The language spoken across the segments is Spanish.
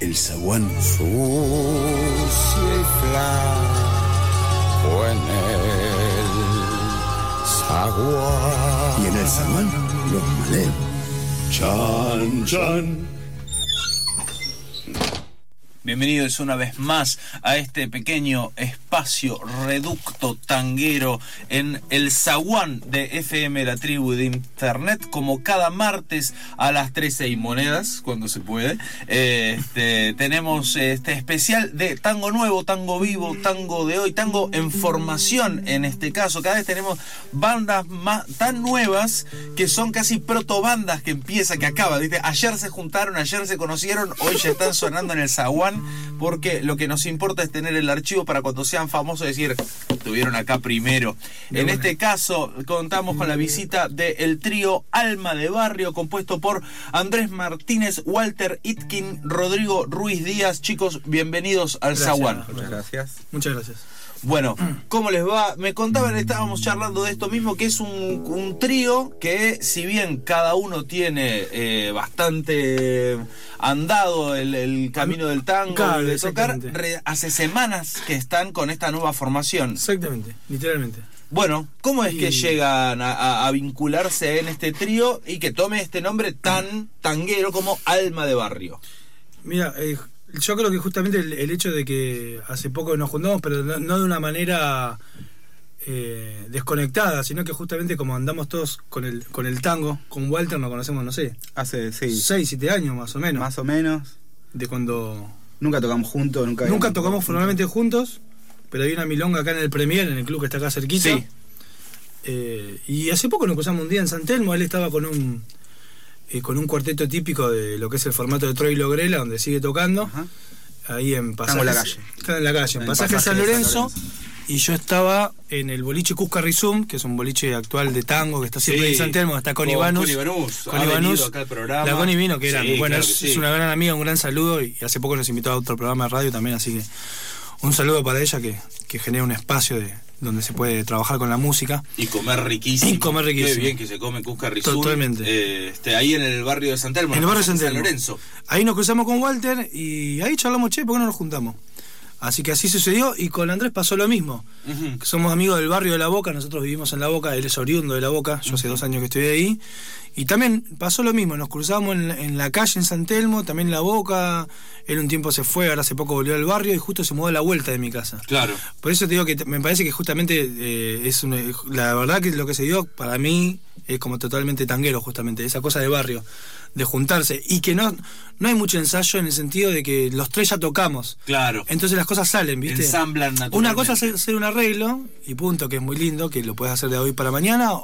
el zaguán. Sucia y flaco en el zaguán. Y en el zaguán, los maleos. Chan, chan. Bienvenidos una vez más a este pequeño espacio reducto tanguero en el zaguán de FM La Tribu de Internet, como cada martes a las 13 y monedas, cuando se puede. Este, tenemos este especial de tango nuevo, tango vivo, tango de hoy, tango en formación en este caso. Cada vez tenemos bandas más, tan nuevas que son casi protobandas que empieza, que acaba. ¿viste? Ayer se juntaron, ayer se conocieron, hoy ya están sonando en el zaguán porque lo que nos importa es tener el archivo para cuando sean famosos decir, estuvieron acá primero. En este caso, contamos con la visita del trío Alma de Barrio, compuesto por Andrés Martínez, Walter Itkin, Rodrigo Ruiz Díaz. Chicos, bienvenidos al Zaguán. Muchas gracias. Muchas gracias. Bueno, ¿cómo les va? Me contaban, estábamos charlando de esto mismo, que es un, un trío que si bien cada uno tiene eh, bastante andado el, el camino del tango Claro, de tocar, re- hace semanas que están con esta nueva formación. Exactamente, literalmente. Bueno, ¿cómo es que llegan a, a- a vincularse en este trío y que tome este nombre tan tanguero como Alma de Barrio? Mira, eh, yo creo que justamente el, el hecho de que hace poco nos juntamos, pero no, no de una manera eh, desconectada, sino que justamente como andamos todos con el, con el tango, con Walter nos conocemos, no sé, Hace, sí, 6, 7 años más o menos, más o menos. de cuando Nunca tocamos juntos, nunca. nunca tocamos formalmente juntos, pero hay una milonga acá en el Premier, en el club que está acá cerquita. Sí. Eh, y hace poco nos cruzamos un día en San Telmo, él estaba con un eh, con un cuarteto típico de lo que es el formato de Troy Logrela, donde sigue tocando, Ajá. ahí en Pasaje en la calle. en la calle, en En Pasaje, pasaje San Lorenzo, y yo estaba en el boliche Cusca Rizum, que es un boliche actual de tango que está siempre Sí. en San Telmo, está con, Con Ivanus. Con Ivanus. venido acá al programa. La Connie vino, que era, Sí, bueno, claro es, sí. es una gran amiga, un gran saludo, y hace poco nos invitó a otro programa de radio también, así que un saludo para ella que, que genera un espacio de donde se puede trabajar con la música. Y comer riquísimo. Y comer riquísimo. Qué bien que se come Cusca. Totalmente. Eh, este, ahí en el barrio de San Telmo. En el barrio de San San. Lorenzo. Ahí nos cruzamos con Walter y ahí charlamos, che, ¿por qué no nos juntamos? Así que así sucedió y con Andrés pasó lo mismo. Somos amigos del barrio de La Boca, nosotros vivimos en La Boca, él es oriundo de La Boca, yo hace dos años que estoy ahí. Y también pasó lo mismo, nos cruzamos en, la- en la calle en San Telmo, también en La Boca, él un tiempo se fue, ahora hace poco volvió al barrio y justo se mudó a la vuelta de mi casa. Claro. Por eso te digo que me parece que justamente eh, es una- la verdad que lo que se dio para mí es como totalmente tanguero justamente, esa cosa de barrio, de juntarse y que no no hay mucho ensayo en el sentido de que los tres ya tocamos. Claro. Entonces las cosas salen, ¿viste? Ensamblan. Una cosa es hacer un arreglo y punto, que es muy lindo, que lo puedes hacer de hoy para mañana o,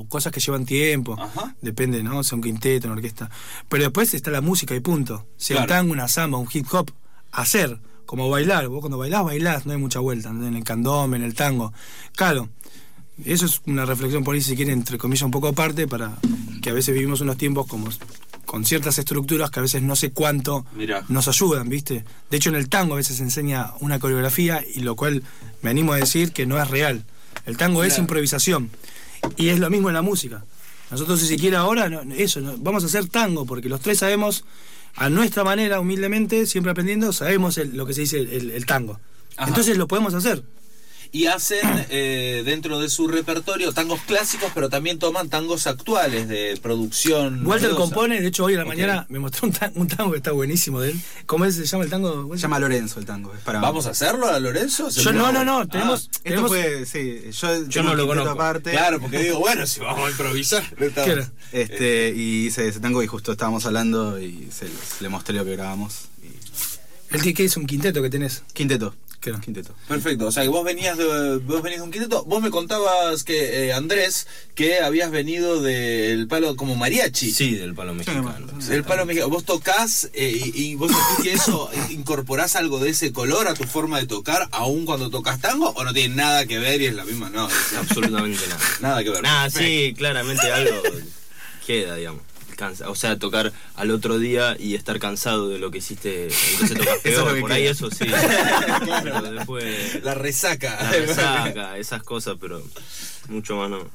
o cosas que llevan tiempo. Ajá. Depende, ¿no? Sea un quinteto, una orquesta. Pero después está la música y punto. Sea un Claro. tango, una samba, un hip hop. Hacer, como bailar. Vos cuando bailás, bailás, no hay mucha vuelta. ¿no? En el candombe, en el tango. Claro. Eso es una reflexión por ahí, si quieren, entre comillas, un poco aparte, para que a veces vivimos unos tiempos como con ciertas estructuras que a veces no sé cuánto Mirá. nos ayudan, ¿viste? De hecho, en el tango a veces se enseña una coreografía y lo cual me animo a decir que no es real. El tango es improvisación y es lo mismo en la música. Nosotros, si siquiera ahora, no- eso, no- vamos a hacer tango porque los tres sabemos, a nuestra manera, humildemente, siempre aprendiendo, sabemos el- lo que se dice el, el tango. Ajá. Entonces lo podemos hacer. Y hacen eh, dentro de su repertorio tangos clásicos, pero también toman tangos actuales de producción. Walter compone, de hecho hoy a la mañana me mostró un, tan- un tango que está buenísimo de él. ¿Cómo es, se llama el tango? Se llama Lorenzo el tango. Es para ¿Vamos a hacerlo a Lorenzo? Yo no, no, no, tenemos... Esto tenemos fue, sí, yo, Yo no lo conozco. aparte. Claro, porque digo, bueno, si vamos a improvisar. ¿Qué era? Este, y hice ese tango y justo estábamos hablando y se, le mostré lo que grabamos. y- El que que es un quinteto que tenés. Quinteto. Claro. Quinteto. Perfecto, o sea que vos venías de, vos venías de un quinteto, vos me contabas que eh, Andrés que habías venido del palo como mariachi. Sí, del palo mexicano. El palo mexicano. Vos tocás eh, y, y vos sentís que eso incorporás algo de ese color a tu forma de tocar, aún cuando tocas tango, o no tiene nada que ver y es la misma, no, es- Absolutamente nada. nada que ver. Nada, sí, claramente algo queda, digamos. Cansa. O sea, tocar al otro día y estar cansado de lo que hiciste, entonces tocas Eso es peor. lo que Por ahí eso sí. Pero después La resaca. la resaca, esas cosas, pero mucho más no.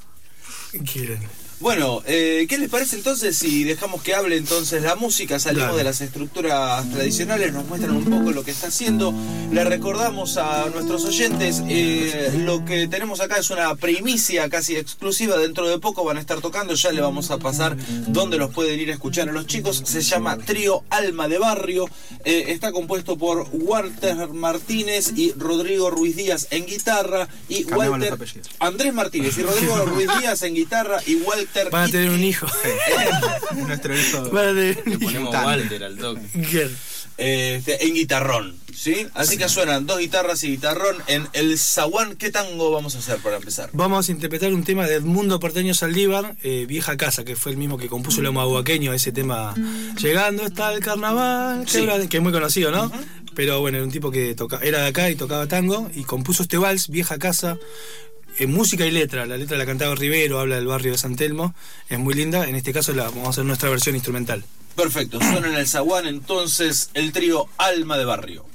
Quieren. Bueno, eh, ¿qué les parece entonces si dejamos que hable entonces la música? Salimos Dale. de las estructuras tradicionales, nos muestran un poco lo que está haciendo. Le recordamos a nuestros oyentes, eh, lo que tenemos acá es una primicia casi exclusiva. Dentro de poco van a estar tocando, ya le vamos a pasar dónde los pueden ir a escuchar a los chicos. Se llama Trío Alma de Barrio. Eh, está compuesto por Walter Martínez y Rodrigo Ruiz Díaz en guitarra y Cambiamos Walter. Andrés Martínez y Rodrigo Ruiz Díaz en guitarra y Walter Van a tener un hijo. Nuestro hijo. Van a tener un Le hijo. ponemos Mutante. Walter al toque. Este, en guitarrón, ¿sí? Así que suenan dos guitarras y guitarrón en el zaguán. ¿Qué tango vamos a hacer para empezar? Vamos a interpretar un tema de Edmundo Porteño Saldívar, eh, Vieja Casa, que fue el mismo que compuso el Omahuaqueño, ese tema Llegando está el carnaval, que, Sí. era- que es muy conocido, ¿no? Pero bueno, era un tipo que toca, era de acá y tocaba tango y compuso este vals, Vieja Casa, en música y letra. La letra la cantaba Rivero, habla del barrio de San Telmo, es muy linda. En este caso la vamos a hacer nuestra versión instrumental. Perfecto, suena en el zaguán entonces el trío Alma de Barrio.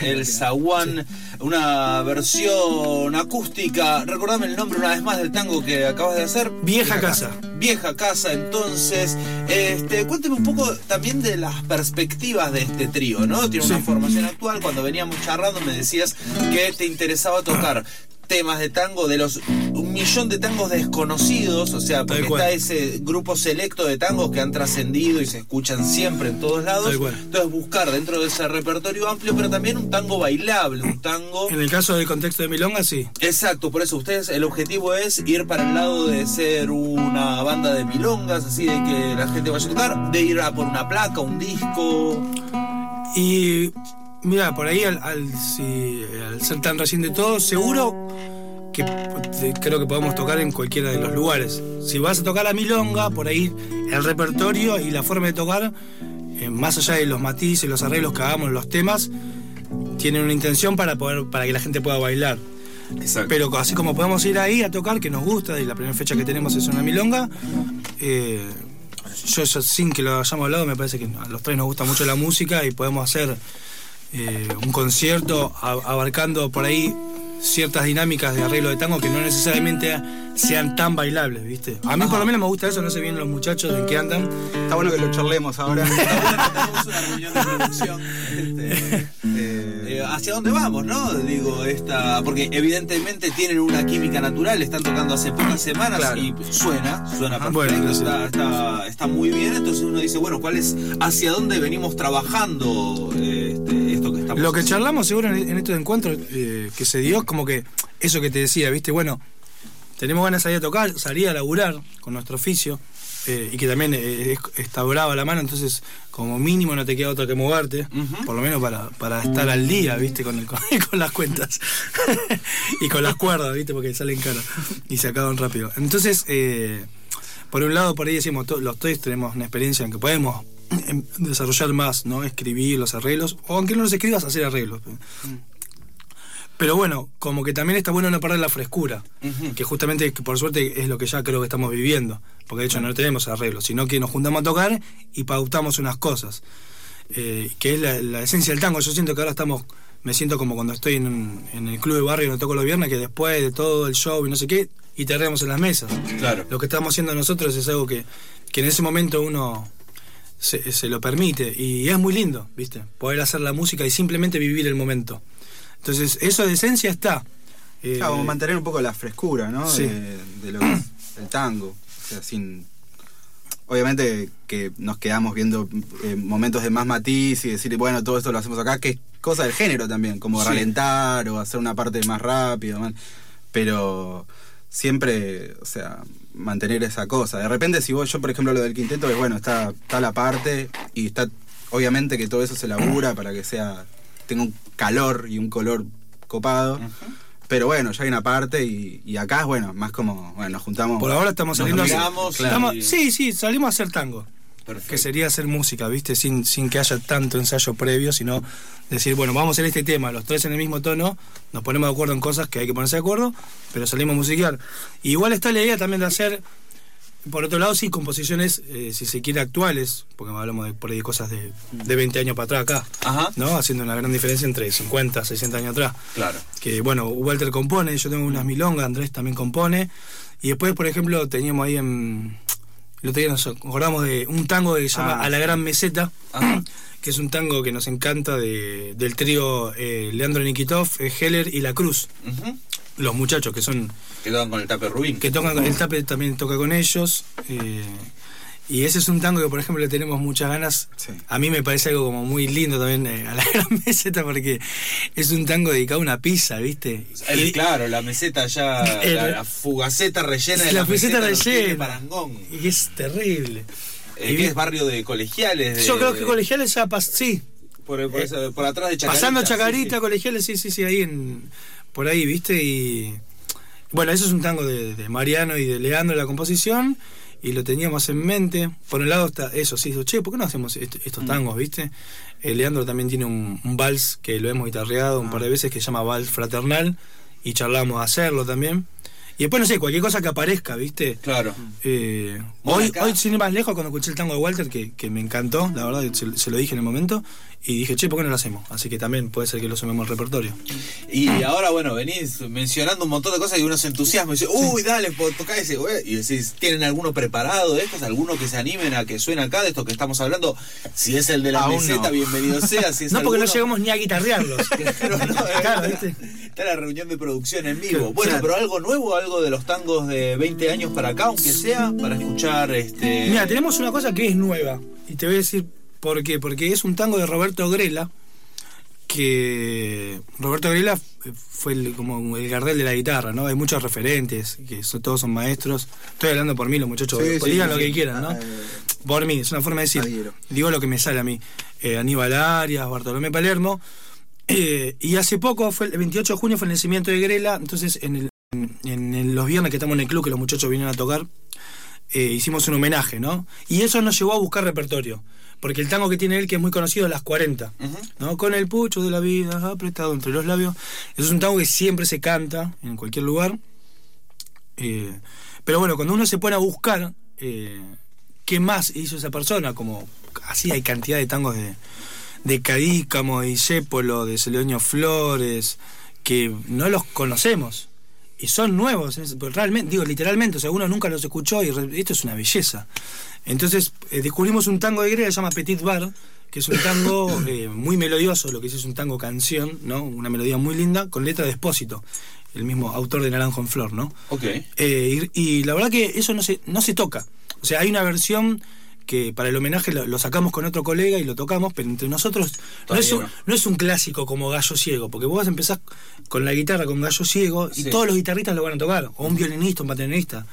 El zaguán, una versión acústica. Recordame el nombre una vez más del tango que acabas de hacer. Vieja Casa. Vieja casa, entonces, este, cuénteme un poco también de las perspectivas de este trío, ¿no? Tiene una Sí. formación actual, cuando veníamos charlando me decías que te interesaba tocar temas de tango, de los un millón de tangos desconocidos, o sea, porque está ese grupo selecto de tangos que han trascendido y se escuchan siempre en todos lados. Entonces buscar dentro de ese repertorio amplio, pero también un tango bailable, un tango... En el caso del contexto de Milonga, sí. Exacto, por eso ustedes, el objetivo es ir para el lado de ser una banda de milongas, así de que la gente vaya a tocar, de ir a por una placa, un disco. Y mira, por ahí al, al- si- al ser tan reciente todo, seguro que creo que podemos tocar en cualquiera de los lugares. Si vas a tocar a Milonga, por ahí el repertorio y la forma de tocar, eh, más allá de los matices, los arreglos que hagamos, los temas, tienen una intención para poder para que la gente pueda bailar. Exacto. Pero así como podemos ir ahí a tocar, que nos gusta, y la primera fecha que tenemos es una milonga, eh, yo eso, sin que lo hayamos hablado, me parece que a los tres nos gusta mucho la música y podemos hacer eh, un concierto abarcando por ahí ciertas dinámicas de arreglo de tango que no necesariamente sean tan bailables, ¿viste? A mí por lo menos me gusta eso, no sé bien los muchachos en qué andan. Está bueno que lo charlemos ahora. tenemos una reunión de producción. ¿Hacia dónde vamos, no? Digo, esta. Porque evidentemente tienen una química natural, están tocando hace pocas semanas Claro. y suena, suena perfecto, Bueno, está, está, está muy bien. Entonces uno dice, bueno, ¿cuál es hacia dónde venimos trabajando este, estamos Lo que charlamos seguro en, en estos encuentros eh, que se dio, como que eso que te decía, ¿viste? Bueno, tenemos ganas de salir a tocar, salir a laburar con nuestro oficio, eh, y que también eh, es- está brava la mano, entonces como mínimo no te queda otra que moverte, por lo menos para, para estar al día, ¿viste? Con, el, con, con las cuentas y con las cuerdas, ¿viste? Porque salen caras y se acaban rápido. Entonces, por un lado, por ahí decimos, los tres tenemos una experiencia en que podemos em, desarrollar más, ¿no? Escribir los arreglos, o aunque no los escribas, hacer arreglos. Pero bueno, como que también está bueno no perder la frescura, que justamente, por suerte, es lo que ya creo que estamos viviendo, porque de hecho no tenemos arreglos, sino que nos juntamos a tocar y pautamos unas cosas, eh, que es la, la esencia del tango. Yo siento que ahora estamos, me siento como cuando estoy en, un- en el club de barrio donde toco los viernes, que después de todo el show y no sé qué, y terremos en las mesas. Claro. Lo que estamos haciendo nosotros es algo que, que en ese momento uno se, se lo permite y es muy lindo, ¿viste? Poder hacer la música y simplemente vivir el momento. Entonces, eso de esencia está. Eh, claro, como mantener un poco la frescura, ¿no? Sí. De, de lo que es el tango. O sea, sin. Obviamente que nos quedamos viendo eh, momentos de más matiz y decir, bueno, todo esto lo hacemos acá, que es cosa del género también, como Sí. ralentar o hacer una parte más rápido, man. pero siempre, o sea, mantener esa cosa. De repente, si vos, yo por ejemplo, lo del quinteto es bueno, está, está la parte y está, obviamente que todo eso se labura para que sea, tenga un calor y un color copado. Pero bueno, ya hay una parte y, y acá es bueno, más como, bueno, nos juntamos. por ahora estamos Nos saliendo a hacer- miramos, estamos- y- Sí, sí, salimos a hacer tango. Perfecto. Que sería hacer música, ¿viste? Sin, sin que haya tanto ensayo previo, sino decir, bueno, vamos a hacer este tema, los tres en el mismo tono, nos ponemos de acuerdo en cosas que hay que ponerse de acuerdo, pero salimos a musiquear. Y igual está la idea también de hacer, por otro lado, sí, composiciones, eh, si se quiere, actuales, porque hablamos de por ahí de cosas de, de 20 años para atrás acá, Ajá. ¿no? Haciendo una gran diferencia entre 50, 60 años atrás. Claro. Que bueno, Walter compone, yo tengo unas milongas, Andrés también compone. Y después, por ejemplo, teníamos ahí en. El otro día nos acordamos de un tango que se llama Ah, A la Gran Meseta, Ajá. que es un tango que nos encanta de, del trío eh, Leandro Nikitov, eh, Heller y La Cruz. Los muchachos que son. Que tocan con el tape Rubín. que tocan, el tape también toca con ellos. eh, y ese es un tango que, por ejemplo, le tenemos muchas ganas. Sí. A mí me parece algo como muy lindo también eh, a la gran meseta porque es un tango dedicado a una pizza, ¿viste? El- Y- claro, la meseta ya, El- la, la fugaceta rellena de la la, meseta meseta no rellena. parangón. Y es terrible. Eh, Y que es barrio de colegiales. de- Yo creo que colegiales ya pas sí. Por, por esa- por atrás de Chacarita. Pasando sí, Chacarita, sí. colegiales, sí, sí, sí, ahí en. Por ahí, ¿viste? Y. Bueno, eso es un tango de, de Mariano y de Leandro la composición. Y lo teníamos en mente. Por un lado está eso, sí, digo, che, ¿por qué no hacemos est- Mm. estos tangos, viste? Eh, Leandro también tiene un, un vals que lo hemos guitarreado un par Ah. de veces que se llama Vals Fraternal. Y charlamos a hacerlo también. Y después, no sé, cualquier cosa que aparezca, ¿viste? Claro. Eh, hoy, acá- hoy, sin ir más lejos, cuando escuché el tango de Walter, que, que me encantó, la verdad, se, se lo dije en el momento, Y dije, che, ¿por qué no lo hacemos? Así que también puede ser que lo sumemos al repertorio. Y ahora, bueno, venís mencionando un montón de cosas y uno se entusiasma y dice, uy, dale, po- tocá ese, güey. Y decís, ¿tienen alguno preparado de estos? ¿Alguno que se animen a que suene acá de estos que estamos hablando? Si es el de la Aún meseta, no. bienvenido sea. Si es No, porque no llegamos ni a guitarrearlos. Pero no, Claro, está, ¿viste? está la reunión de producción en vivo. Bueno, claro. pero algo nuevo, algo de los tangos de 20 años para acá, aunque sea, para escuchar este. Mira, tenemos una cosa que es nueva. Y te voy a decir por qué. Porque es un tango de Roberto Grela. Que Roberto Grela fue el- como el gardel de la guitarra, ¿no? Hay muchos referentes, que son- todos son maestros. Estoy hablando por mí, los muchachos. Sí, sí, digan sí, lo que quieran, ¿no? Ah, eh, Por mí, es una forma de decir. Adhiero. Digo lo que me sale a mí. Eh, Aníbal Arias, Bartolomé Palermo. Eh, y hace poco, fue el 28 de junio, fue el nacimiento de Grela. Entonces, en, el- en- los viernes que estamos en el club, que los muchachos vienen a tocar, eh, hicimos un homenaje, ¿no? Y eso nos llevó a buscar repertorio. Porque el tango que tiene él, que es muy conocido, es Las 40, ¿no? Con el pucho de la vida apretado entre los labios. Eso es un tango que siempre se canta en cualquier lugar. Eh, pero bueno, cuando uno se pone a buscar eh, qué más hizo esa persona, como así hay cantidad de tangos de, de Cadícamo, de Isépolo, de Celedonio Flores, que no los conocemos. Y son nuevos, es- pues, realmente, digo literalmente, o sea, uno nunca los escuchó y re- esto es una belleza. Entonces eh, descubrimos un tango de Grela, se llama Petit Bar, que es un tango eh, muy melodioso, lo que es un tango canción, ¿no? Una melodía muy linda, con letra de Espósito, el mismo autor de Naranjo en Flor, ¿no? Ok. Eh, y, y la verdad que eso no se, no se toca. O sea, hay una versión que para el homenaje lo, lo sacamos con otro colega y lo tocamos, pero entre nosotros no es, un, no. no es un clásico como Gallo Ciego, porque vos vas a empezar con la guitarra con Gallo Ciego y Sí. todos los guitarristas lo van a tocar, o un violinista, un bateronista.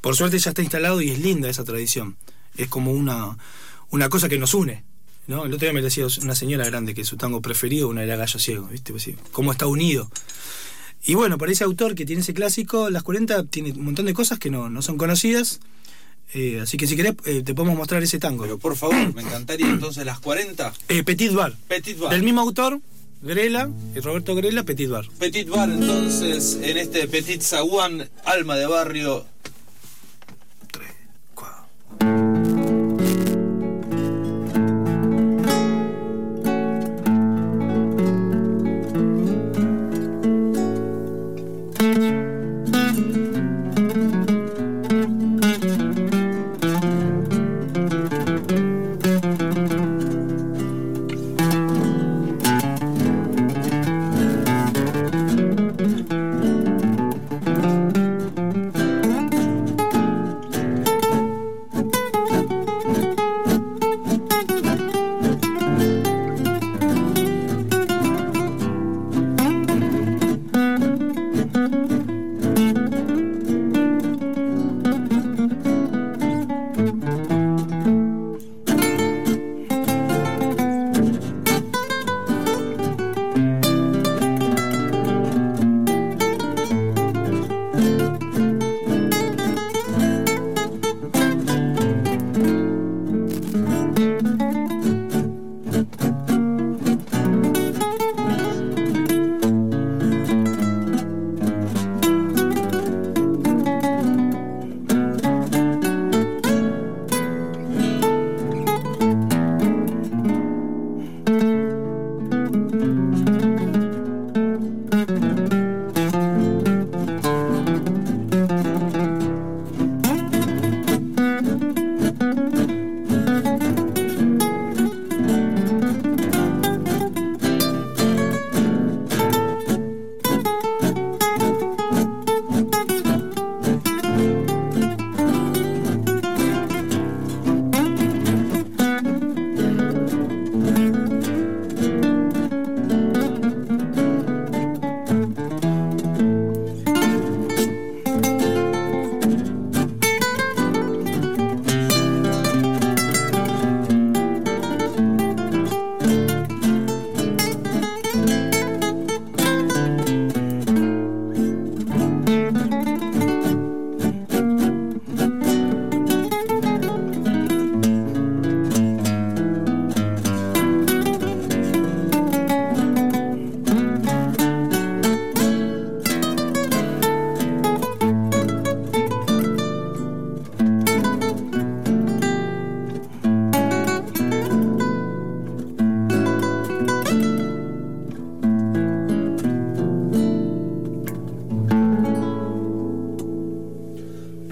Por suerte ya está instalado y es linda esa tradición. Es como una, una cosa que nos une. ¿no? El otro día me decía una señora grande que su tango preferido una era Gallo Ciego, ¿viste? Pues sí, cómo está unido. Y bueno, para ese autor que tiene ese clásico, Las 40 tiene un montón de cosas que no, no son conocidas. Eh, así que si querés, eh, te podemos mostrar ese tango. Pero por favor, me encantaría entonces las 40. Eh, Petit Bar. Petit Bar. Del mismo autor, Grela, eh, Roberto Grela, Petit Bar. Petit Bar, entonces, en este Petit Zaguán, alma de barrio.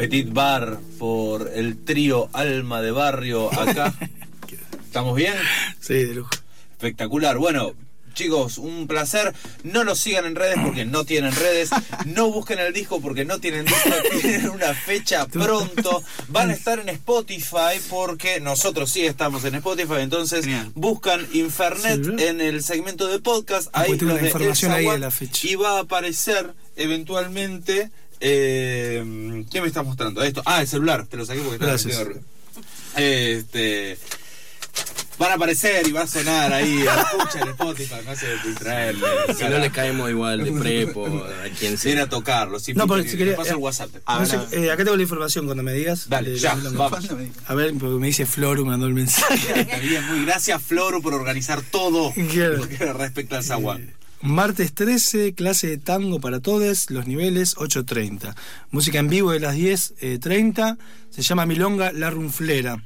Petit Bar por el trío Alma de Barrio acá. ¿Estamos bien? Sí, de lujo. Espectacular. Bueno, chicos, un placer. No nos sigan en redes porque no tienen redes. No busquen el disco porque no tienen disco. Tienen una fecha pronto. Van a estar en Spotify porque nosotros sí estamos en Spotify. Entonces buscan Infernet en el segmento de podcast. Ah, Ahí los de información ahí de la fecha. Y va a aparecer eventualmente. Eh, ¿Qué me estás mostrando? Esto. Ah, el celular. Te lo saqué porque estaba Gracias. ruido. Este. Van a aparecer y va a sonar ahí. Escucha en Spotify, me hace distraerme. Si no le caemos igual de prepo, a quien Viene sea. a tocarlo. Si No, porque si quería- paso eh, el WhatsApp. No sé, eh, acá tengo la información cuando me digas. Dale, de- ya, vamos. A ver, porque me dice Floru, me mandó el mensaje. Está bien, muy gracias Floro por organizar todo respecta al Zaguán. Martes 13, clase de tango para todos, los niveles 8.30. Música en vivo de las 10.30, se llama Milonga La Runflera.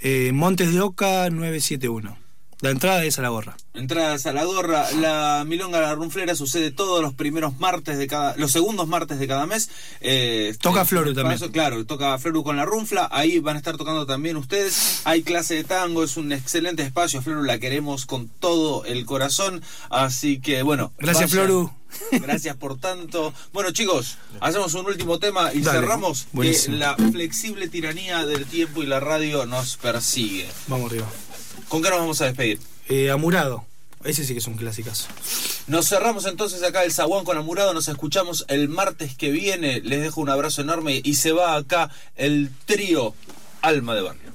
Eh, Montes de Oca 971. La entrada es a la gorra. Entradas a la gorra, la Milonga La Runflera sucede todos los primeros martes de cada, los segundos martes de cada mes. Eh, Toca eh, Floru también. eso, claro, toca Floru con la Runfla, ahí van a estar tocando también ustedes. Hay clase de tango, es un excelente espacio, Floru la queremos con todo el corazón, así que bueno. Gracias, Floru. Gracias por tanto. Bueno chicos, hacemos un último tema y Dale, cerramos que buenísimo. la flexible tiranía del tiempo y la radio nos persigue. Vamos arriba. ¿Con qué nos vamos a despedir? Eh, Amurado. Ese sí que es un clásicazo. Nos cerramos entonces acá el Zaguán con Amurado, nos escuchamos el martes que viene, les dejo un abrazo enorme y se va acá el trío Alma de Barrio.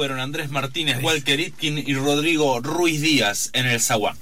Fueron Andrés Martínez, Walker Itkin y Rodrigo Ruiz Díaz en el Zaguán.